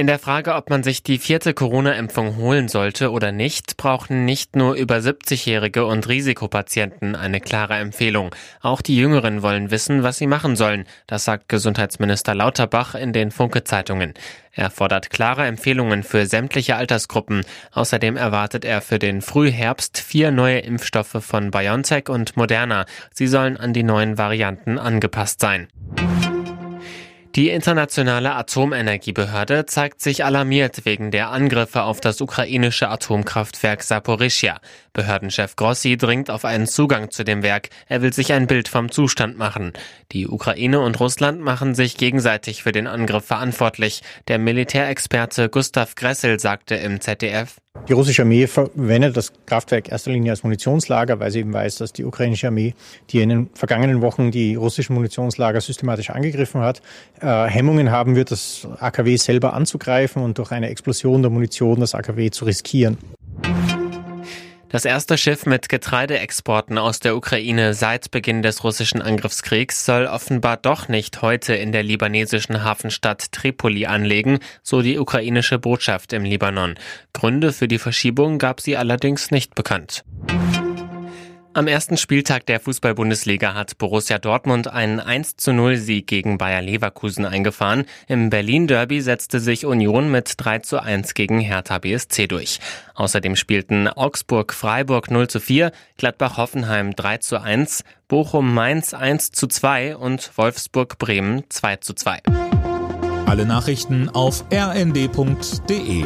In der Frage, ob man sich die vierte Corona-Impfung holen sollte oder nicht, brauchen nicht nur über 70-Jährige und Risikopatienten eine klare Empfehlung. Auch die Jüngeren wollen wissen, was sie machen sollen. Das sagt Gesundheitsminister Lauterbach in den Funke-Zeitungen. Er fordert klare Empfehlungen für sämtliche Altersgruppen. Außerdem erwartet er für den Frühherbst vier neue Impfstoffe von BioNTech und Moderna. Sie sollen an die neuen Varianten angepasst sein. Die internationale Atomenergiebehörde zeigt sich alarmiert wegen der Angriffe auf das ukrainische Atomkraftwerk Saporischia. Behördenchef Grossi dringt auf einen Zugang zu dem Werk. Er will sich ein Bild vom Zustand machen. Die Ukraine und Russland machen sich gegenseitig für den Angriff verantwortlich. Der Militärexperte Gustav Gressel sagte im ZDF, die russische Armee verwendet das Kraftwerk erster Linie als Munitionslager, weil sie eben weiß, dass die ukrainische Armee, die in den vergangenen Wochen die russischen Munitionslager systematisch angegriffen hat, äh, Hemmungen haben wird, das AKW selber anzugreifen und durch eine Explosion der Munition das AKW zu riskieren. Das erste Schiff mit Getreideexporten aus der Ukraine seit Beginn des russischen Angriffskriegs soll offenbar doch nicht heute in der libanesischen Hafenstadt Tripoli anlegen, so die ukrainische Botschaft im Libanon. Gründe für die Verschiebung gab sie allerdings nicht bekannt. Am ersten Spieltag der Fußball-Bundesliga hat Borussia Dortmund einen 1 zu 0 Sieg gegen Bayer Leverkusen eingefahren. Im Berlin-Derby setzte sich Union mit 3 zu 1 gegen Hertha BSC durch. Außerdem spielten Augsburg-Freiburg 0 zu 4, Gladbach-Hoffenheim 3 zu 1, Bochum-Mainz 1 zu 2 und Wolfsburg-Bremen 2 zu 2. Alle Nachrichten auf rnd.de